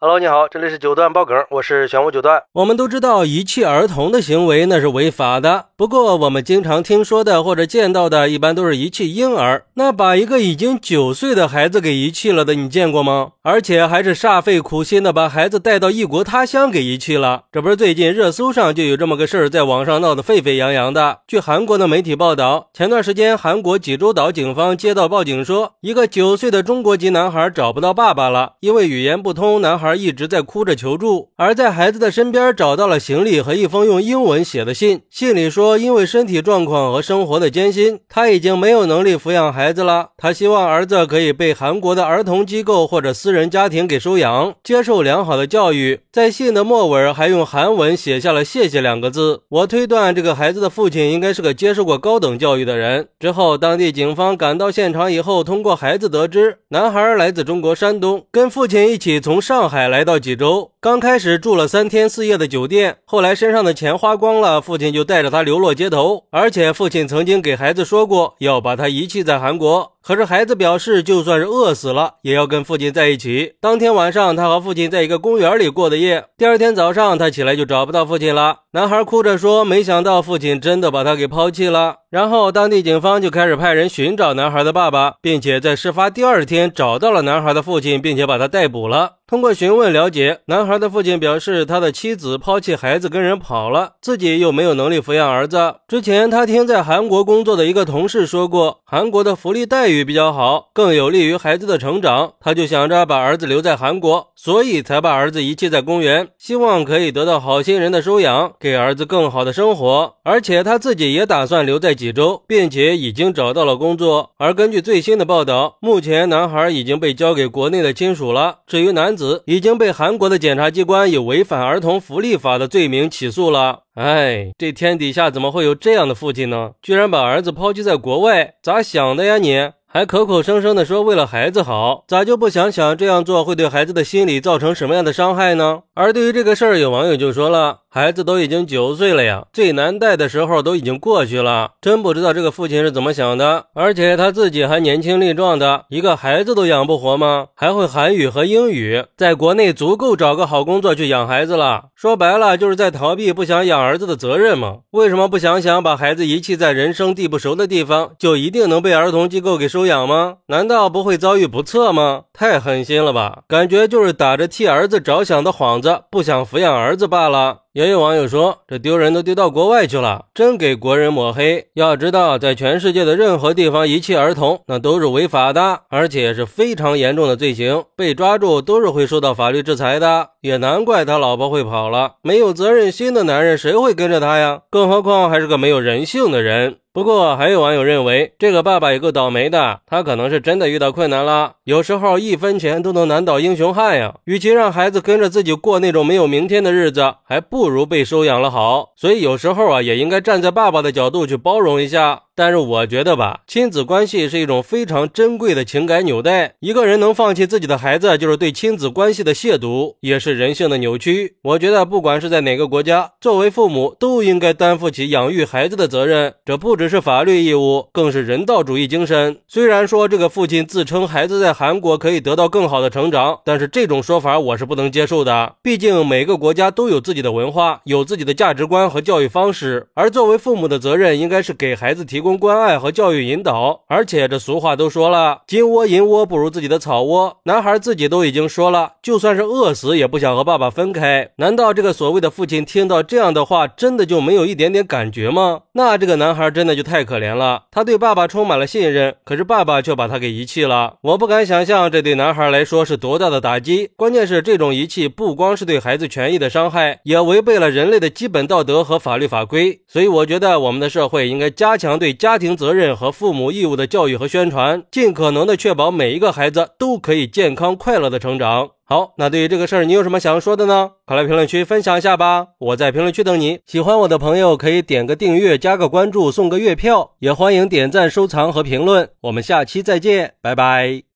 Hello，你好，这里是九段爆梗，我是玄武九段。我们都知道遗弃儿童的行为那是违法的，不过我们经常听说的或者见到的，一般都是遗弃婴儿。那把一个已经九岁的孩子给遗弃了的，你见过吗？而且还是煞费苦心的把孩子带到异国他乡给遗弃了。这不是最近热搜上就有这么个事儿，在网上闹得沸沸扬扬的。据韩国的媒体报道，前段时间韩国济州岛警方接到报警说，一个九岁的中国籍男孩找不到爸爸了，因为语言不通，男孩。一直在哭着求助，而在孩子的身边找到了行李和一封用英文写的信。信里说，因为身体状况和生活的艰辛，他已经没有能力抚养孩子了。他希望儿子可以被韩国的儿童机构或者私人人家庭给收养，接受良好的教育。在信的末尾还用韩文写下了“谢谢”两个字。我推断这个孩子的父亲应该是个接受过高等教育的人。之后，当地警方赶到现场以后，通过孩子得知，男孩来自中国山东，跟父亲一起从上海。来到济州，刚开始住了三天四夜的酒店，后来身上的钱花光了，父亲就带着他流落街头。而且父亲曾经给孩子说过，要把他遗弃在韩国。可是孩子表示，就算是饿死了，也要跟父亲在一起。当天晚上，他和父亲在一个公园里过的夜。第二天早上，他起来就找不到父亲了。男孩哭着说：“没想到父亲真的把他给抛弃了。”然后，当地警方就开始派人寻找男孩的爸爸，并且在事发第二天找到了男孩的父亲，并且把他逮捕了。通过询问了解，男孩的父亲表示，他的妻子抛弃孩子跟人跑了，自己又没有能力抚养儿子。之前他听在韩国工作的一个同事说过，韩国的福利待遇。比较好，更有利于孩子的成长，他就想着把儿子留在韩国，所以才把儿子遗弃在公园，希望可以得到好心人的收养，给儿子更好的生活。而且他自己也打算留在济州，并且已经找到了工作。而根据最新的报道，目前男孩已经被交给国内的亲属了。至于男子，已经被韩国的检察机关以违反儿童福利法的罪名起诉了。哎，这天底下怎么会有这样的父亲呢？居然把儿子抛弃在国外，咋想的呀你？还口口声声的说为了孩子好，咋就不想想这样做会对孩子的心理造成什么样的伤害呢？而对于这个事儿，有网友就说了。孩子都已经九岁了呀，最难带的时候都已经过去了，真不知道这个父亲是怎么想的。而且他自己还年轻力壮的，一个孩子都养不活吗？还会韩语和英语，在国内足够找个好工作去养孩子了。说白了，就是在逃避不想养儿子的责任嘛。为什么不想想把孩子遗弃在人生地不熟的地方，就一定能被儿童机构给收养吗？难道不会遭遇不测吗？太狠心了吧！感觉就是打着替儿子着想的幌子，不想抚养儿子罢了。也有网友说，这丢人都丢到国外去了，真给国人抹黑。要知道，在全世界的任何地方遗弃儿童，那都是违法的，而且是非常严重的罪行，被抓住都是会受到法律制裁的。也难怪他老婆会跑了，没有责任心的男人谁会跟着他呀？更何况还是个没有人性的人。不过，还有网友认为，这个爸爸也够倒霉的。他可能是真的遇到困难了。有时候，一分钱都能难倒英雄汉呀。与其让孩子跟着自己过那种没有明天的日子，还不不如被收养了好。所以，有时候啊，也应该站在爸爸的角度去包容一下。但是我觉得吧，亲子关系是一种非常珍贵的情感纽带。一个人能放弃自己的孩子，就是对亲子关系的亵渎，也是人性的扭曲。我觉得，不管是在哪个国家，作为父母都应该担负起养育孩子的责任。这不只是法律义务，更是人道主义精神。虽然说这个父亲自称孩子在韩国可以得到更好的成长，但是这种说法我是不能接受的。毕竟每个国家都有自己的文化，有自己的价值观和教育方式，而作为父母的责任，应该是给孩子提供。关爱和教育引导，而且这俗话都说了，金窝银窝不如自己的草窝。男孩自己都已经说了，就算是饿死也不想和爸爸分开。难道这个所谓的父亲听到这样的话，真的就没有一点点感觉吗？那这个男孩真的就太可怜了。他对爸爸充满了信任，可是爸爸却把他给遗弃了。我不敢想象这对男孩来说是多大的打击。关键是这种遗弃不光是对孩子权益的伤害，也为违背了人类的基本道德和法律法规。所以我觉得我们的社会应该加强对家庭责任和父母义务的教育和宣传，尽可能的确保每一个孩子都可以健康快乐的成长。好，那对于这个事儿，你有什么想说的呢？快来评论区分享一下吧！我在评论区等你。喜欢我的朋友可以点个订阅，加个关注，送个月票，也欢迎点赞、收藏和评论。我们下期再见，拜拜。